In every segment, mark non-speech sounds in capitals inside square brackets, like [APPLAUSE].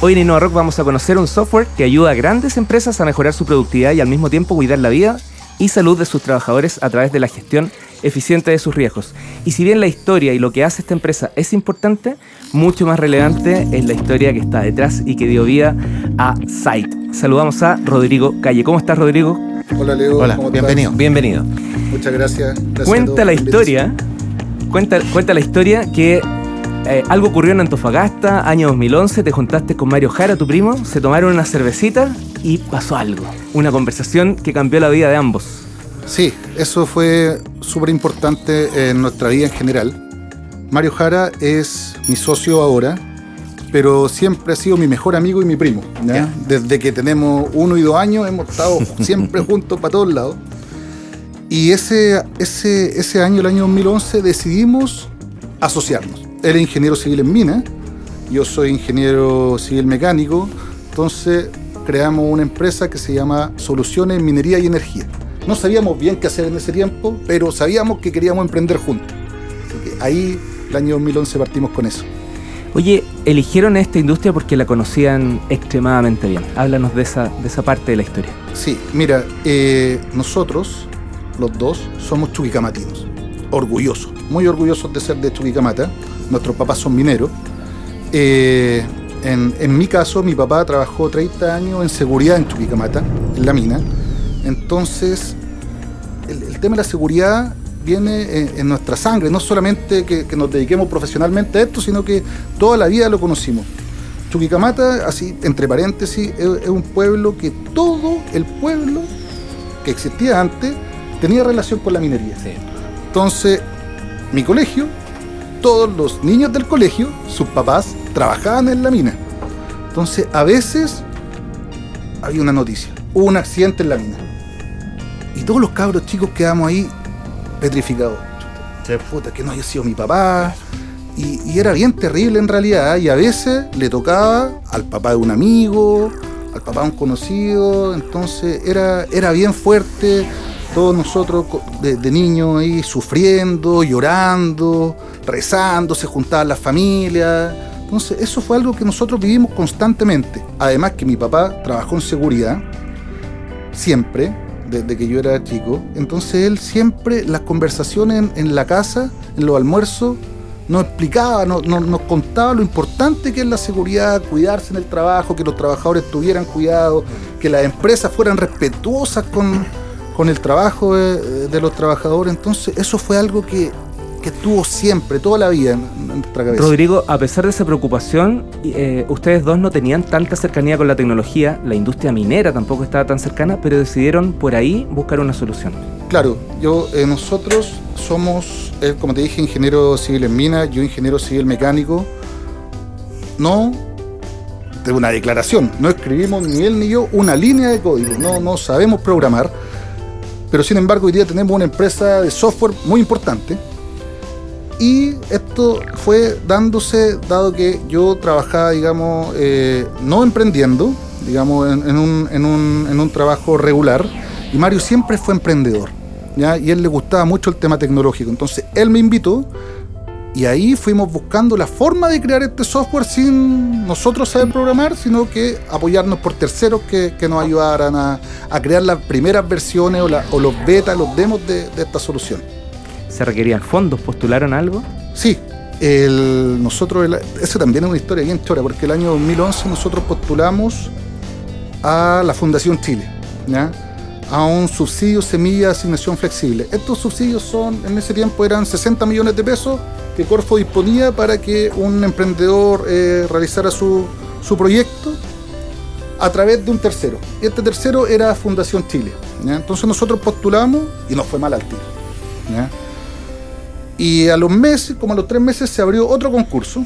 Hoy en InnovaRock vamos a conocer un software que ayuda a grandes empresas a mejorar su productividad y al mismo tiempo cuidar la vida y salud de sus trabajadores a través de la gestión eficiente de sus riesgos. Y si bien la historia y lo que hace esta empresa es importante, mucho más relevante es la historia que está detrás y que dio vida a Site. Saludamos a Rodrigo Calle. ¿Cómo estás, Rodrigo? Hola, Leo. Hola, bienvenido. Bienvenido. Muchas gracias. cuenta la historia. Cuenta, cuenta la historia que eh, algo ocurrió en Antofagasta, año 2011, te juntaste con Mario Jara, tu primo, se tomaron una cervecita y pasó algo. Una conversación que cambió la vida de ambos. Sí, eso fue súper importante en nuestra vida en general. Mario Jara es mi socio ahora, pero siempre ha sido mi mejor amigo y mi primo. Desde que tenemos uno y dos años hemos estado [LAUGHS] siempre juntos para todos lados. Y ese, ese, ese año, el año 2011, decidimos asociarnos él es ingeniero civil en mina, yo soy ingeniero civil mecánico, entonces creamos una empresa que se llama Soluciones Minería y Energía. No sabíamos bien qué hacer en ese tiempo, pero sabíamos que queríamos emprender juntos. Así que ahí, el año 2011, partimos con eso. Oye, eligieron esta industria porque la conocían extremadamente bien. Háblanos de esa, de esa parte de la historia. Sí, mira, eh, nosotros, los dos, somos chuquicamatinos. Orgullosos, muy orgullosos de ser de Chuquicamata nuestros papás son mineros. Eh, en, mi caso, mi papá trabajó 30 años en seguridad en Chuquicamata, en la mina. Entonces, el, tema de la seguridad viene en, nuestra sangre, no solamente que, nos dediquemos profesionalmente a esto, sino que toda la vida lo conocimos. Chuquicamata, así entre paréntesis, es, un pueblo que todo el pueblo que existía antes tenía relación con la minería. Entonces, mi colegio todos los niños del colegio, sus papás, trabajaban en la mina. Entonces, a veces había una noticia, hubo un accidente en la mina. Y todos los cabros chicos quedamos ahí petrificados. Puta, que no haya sido mi papá. Y, era bien terrible en realidad. Y a veces le tocaba al papá de un amigo, al papá de un conocido. Entonces era, era bien fuerte todos nosotros de, niños ahí sufriendo, llorando, rezando, se juntaban las familias. Entonces, eso fue algo que nosotros vivimos constantemente. Además que mi papá trabajó en seguridad, siempre, desde que yo era chico. Entonces, él siempre, las conversaciones en, la casa, en los almuerzos, nos explicaba, nos, nos, contaba lo importante que es la seguridad, cuidarse en el trabajo, que los trabajadores tuvieran cuidado, que las empresas fueran respetuosas con con el trabajo de, los trabajadores. Entonces, eso fue algo que, que estuvo siempre, toda la vida en, nuestra cabeza. Rodrigo, a pesar de esa preocupación, eh, ustedes dos no tenían tanta cercanía con la tecnología, la industria minera tampoco estaba tan cercana, pero decidieron por ahí buscar una solución. Claro, yo, eh, nosotros somos, eh, como te dije, ingeniero civil en minas, yo ingeniero civil mecánico. No de una declaración, no escribimos ni él ni yo una línea de código, no, no sabemos programar pero sin embargo hoy día tenemos una empresa de software muy importante. Y esto fue dándose, dado que yo trabajaba, digamos, eh, no emprendiendo, digamos, en, un, en, un, en, un, trabajo regular, y Mario siempre fue emprendedor, ¿ya? y él le gustaba mucho el tema tecnológico. Entonces él me invitó y ahí fuimos buscando la forma de crear este software sin nosotros saber programar, sino que apoyarnos por terceros que, nos ayudaran a, crear las primeras versiones o, los betas, los demos de, esta solución. ¿Se requerían fondos? ¿Postularon algo? Sí, nosotros, eso también es una historia bien chora, porque el año 2011 nosotros postulamos a la Fundación Chile, a un subsidio semilla de asignación flexible. Estos subsidios son, en ese tiempo eran 60 millones de pesos que Corfo disponía para que un emprendedor eh, realizara su, proyecto a través de un tercero. Este tercero era Fundación Chile. Entonces nosotros postulamos y nos fue mal al tiro. Y a los meses, como a los tres meses, se abrió otro concurso.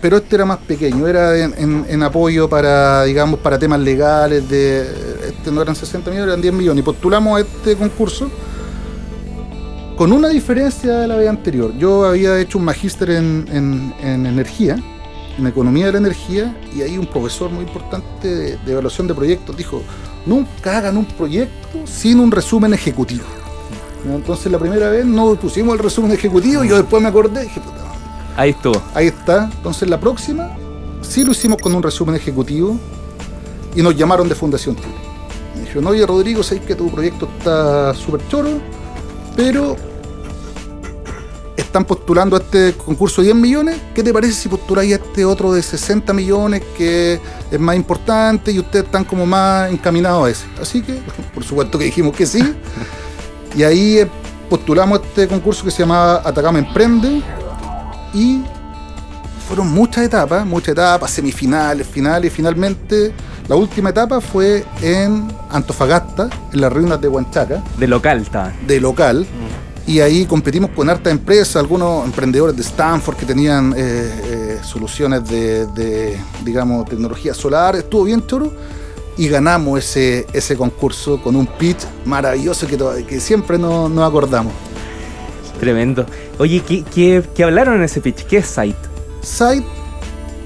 Pero este era más pequeño, era en, apoyo para, digamos, para temas legales, de antes no eran 60 millones, eran 10 millones. Y postulamos a este concurso con una diferencia de la vez anterior. Yo había hecho un magíster en, en- en energía, en economía de la energía, y ahí un profesor muy importante de, de evaluación de proyectos dijo, nunca hagan un proyecto sin un resumen ejecutivo. Entonces la primera vez no pusimos el resumen ejecutivo y yo después me acordé y dije, puta Ahí estuvo. Ahí está. Entonces la próxima sí lo hicimos con un resumen ejecutivo y nos llamaron de Fundación Chile. Dijeron, oye Rodrigo, sabes que tu proyecto está súper choro, pero están postulando a este concurso de 10 millones. ¿Qué te parece si postuláis a este otro de 60 millones que es más importante y ustedes están como más encaminados a ese? Así que, [LAUGHS] por supuesto que dijimos que sí. Y ahí eh, postulamos este concurso que se llamaba Atacama Emprende y fueron muchas etapas, muchas etapas, semifinales, finales, finalmente la última etapa fue en Antofagasta, en las ruinas de Huanchaca, De local estaba. de local, y ahí competimos con hartas empresas, algunos emprendedores de Stanford que tenían eh, eh, soluciones de, de, digamos, tecnología solar, estuvo bien choro, y ganamos ese, ese concurso con un pitch maravilloso que, que siempre no- nos acordamos. Tremendo. Oye, ¿qué, qué, qué hablaron en ese pitch? ¿Qué es Site? Site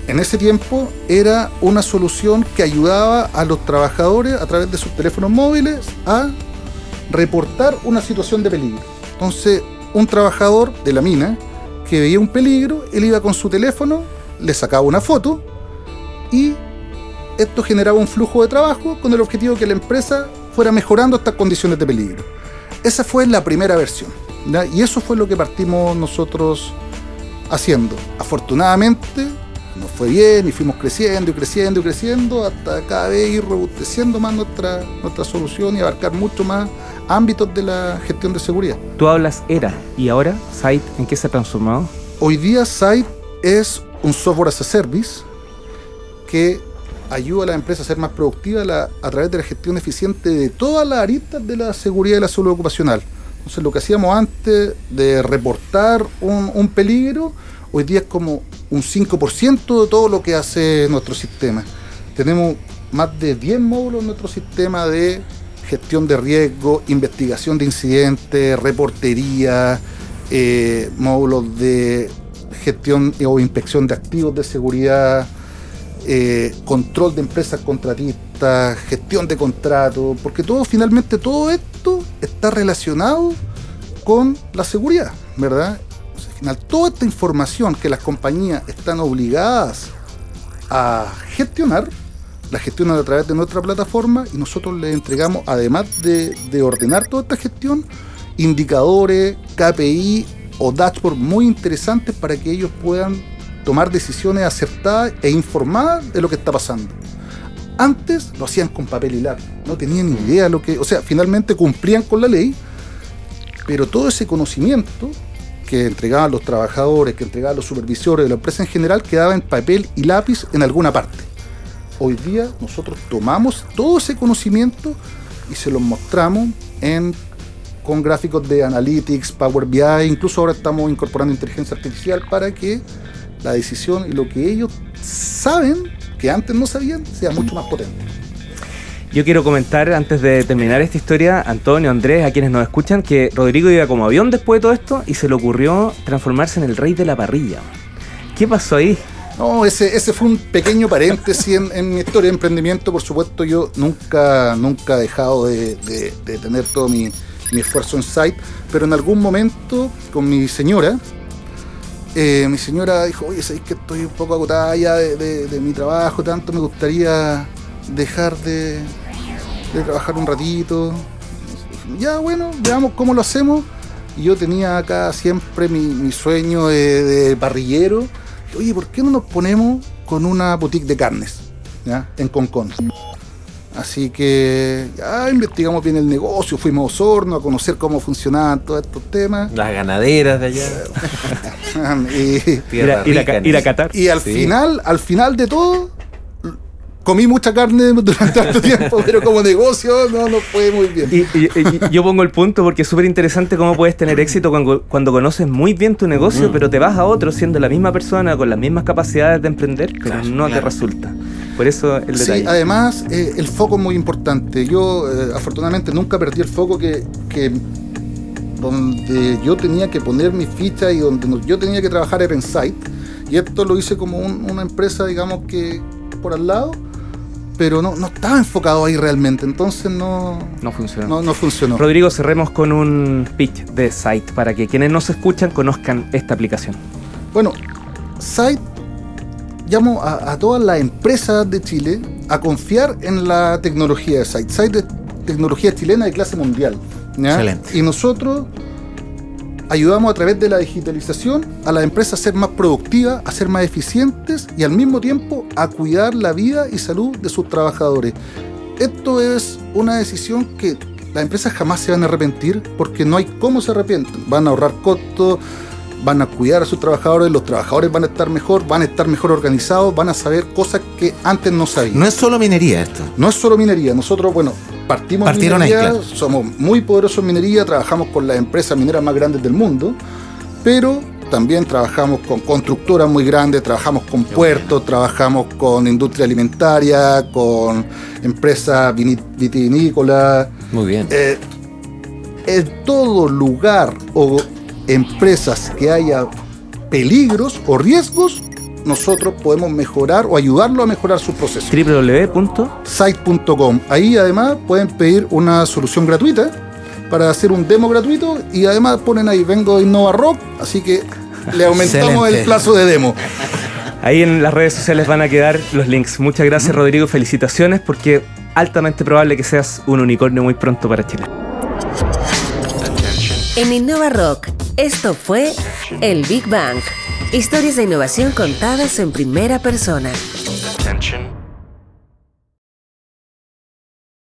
en ese tiempo era una solución que ayudaba a los trabajadores a través de sus teléfonos móviles a reportar una situación de peligro. Entonces, un trabajador de la mina que veía un peligro, él iba con su teléfono, le sacaba una foto y esto generaba un flujo de trabajo con el objetivo de que la empresa fuera mejorando estas condiciones de peligro. Esa fue la primera versión. Y eso fue lo que partimos nosotros haciendo. Afortunadamente nos fue bien y fuimos creciendo y creciendo y creciendo hasta cada vez ir robusteciendo más nuestra, nuestra solución y abarcar mucho más ámbitos de la gestión de seguridad. Tú hablas era y ahora Site, ¿en qué se ha transformado? Hoy día Site es un software as a service que ayuda a las empresas a ser más productivas la- a través de la gestión eficiente de todas las aristas de la seguridad y la salud ocupacional. Entonces lo que hacíamos antes de reportar un, un peligro, hoy día es como un 5% de todo lo que hace nuestro sistema. Tenemos más de 10 módulos en nuestro sistema de gestión de riesgo, investigación de incidentes, reportería, eh, módulos de gestión o inspección de activos de seguridad, eh, control de empresas contratistas, gestión de contratos, porque todo finalmente todo esto está relacionado con la seguridad, ¿verdad? Final toda esta información que las compañías están obligadas a gestionar, la gestionan a través de nuestra plataforma y nosotros les entregamos, además de, de ordenar toda esta gestión, indicadores, KPI o dashboard muy interesantes para que ellos puedan tomar decisiones acertadas e informadas de lo que está pasando. Antes lo hacían con papel y lápiz, no tenían ni idea de lo que, o sea, finalmente cumplían con la ley, pero todo ese conocimiento que entregaban los trabajadores, que entregaban los supervisores de la empresa en general, quedaba en papel y lápiz en alguna parte. Hoy día nosotros tomamos todo ese conocimiento y se los mostramos en, con gráficos de Analytics, Power BI, incluso ahora estamos incorporando inteligencia artificial para que la decisión y lo que ellos saben, que antes no sabían, sea mucho más potente. Yo quiero comentar antes de terminar esta historia, Antonio, Andrés, a quienes nos escuchan, que Rodrigo iba como avión después de todo esto y se le ocurrió transformarse en el rey de la parrilla. ¿Qué pasó ahí? No, ese, ese fue un pequeño paréntesis en, mi historia de emprendimiento. Por supuesto, yo nunca, nunca he dejado de, tener todo mi, esfuerzo en site, pero en algún momento con mi señora, eh, mi señora dijo, oye, sabéis que estoy un poco agotada ya de- de mi trabajo, tanto me gustaría dejar de, de trabajar un ratito. Ya, bueno, veamos cómo lo hacemos. Y yo tenía acá siempre mi, mi sueño de, de parrillero. Oye, ¿por qué no nos ponemos con una boutique de carnes? ¿ya? En Concón. Así que ya investigamos bien el negocio, fuimos a Osorno a conocer cómo funcionaban todos estos temas. Las ganaderas de allá. [LAUGHS] y, Ir a, ir a ca- ir a Qatar. y al Sí. final, al final de todo, comí mucha carne [LAUGHS] durante tanto tiempo, pero como negocio no nos fue muy bien. Y, y- y yo pongo el punto porque es súper interesante cómo puedes tener éxito cuando, cuando conoces muy bien tu negocio, pero te vas a otro siendo la misma persona, con las mismas capacidades de emprender, pero Claro, no te resulta. Por eso el Sí, detalle. además eh, el foco es muy importante. Yo eh, afortunadamente nunca perdí el foco que, que donde yo tenía que poner mi ficha y donde yo tenía que trabajar era en site. Y esto lo hice como un- una empresa, digamos que por al lado, pero no, no estaba enfocado ahí realmente. Entonces no, no funcionó. no, no funcionó. Rodrigo, cerremos con un pitch de site para que quienes nos escuchan conozcan esta aplicación. Bueno, Site llamo a, a todas las empresas de Chile a confiar en la tecnología de Site. Site es tecnología chilena de clase mundial. ¿ya? Excelente. Y nosotros ayudamos a través de la digitalización a las empresas a ser más productivas, a ser más eficientes y al mismo tiempo a cuidar la vida y salud de sus trabajadores. Esto es una decisión que las empresas jamás se van a arrepentir porque no hay cómo se arrepienten. Van a ahorrar costos, van a cuidar a sus trabajadores, los trabajadores van a estar mejor, van a estar mejor organizados, van a saber cosas que antes no sabían. No es solo minería esto. No es solo minería, nosotros, bueno, partimos ahí, minería, claro. somos muy poderosos en minería, trabajamos con las empresas mineras más grandes del mundo, pero también trabajamos con constructoras muy grandes, trabajamos con puertos, trabajamos con industria alimentaria, con empresas vitivinícolas. Muy bien. Eh, en todo lugar o empresas que haya peligros o riesgos, nosotros podemos mejorar o ayudarlo a mejorar su proceso www. site.com. Ahí además pueden pedir una solución gratuita para hacer un demo gratuito y además ponen ahí vengo de Innova Rock, así que le aumentamos Excelente. el plazo de demo. Ahí en las redes sociales van a quedar los links. Muchas gracias, Rodrigo. Felicitaciones porque altamente probable que seas un unicornio muy pronto para Chile. En Innova Rock, esto fue El Big Bang. Historias de innovación contadas en primera persona. Attention,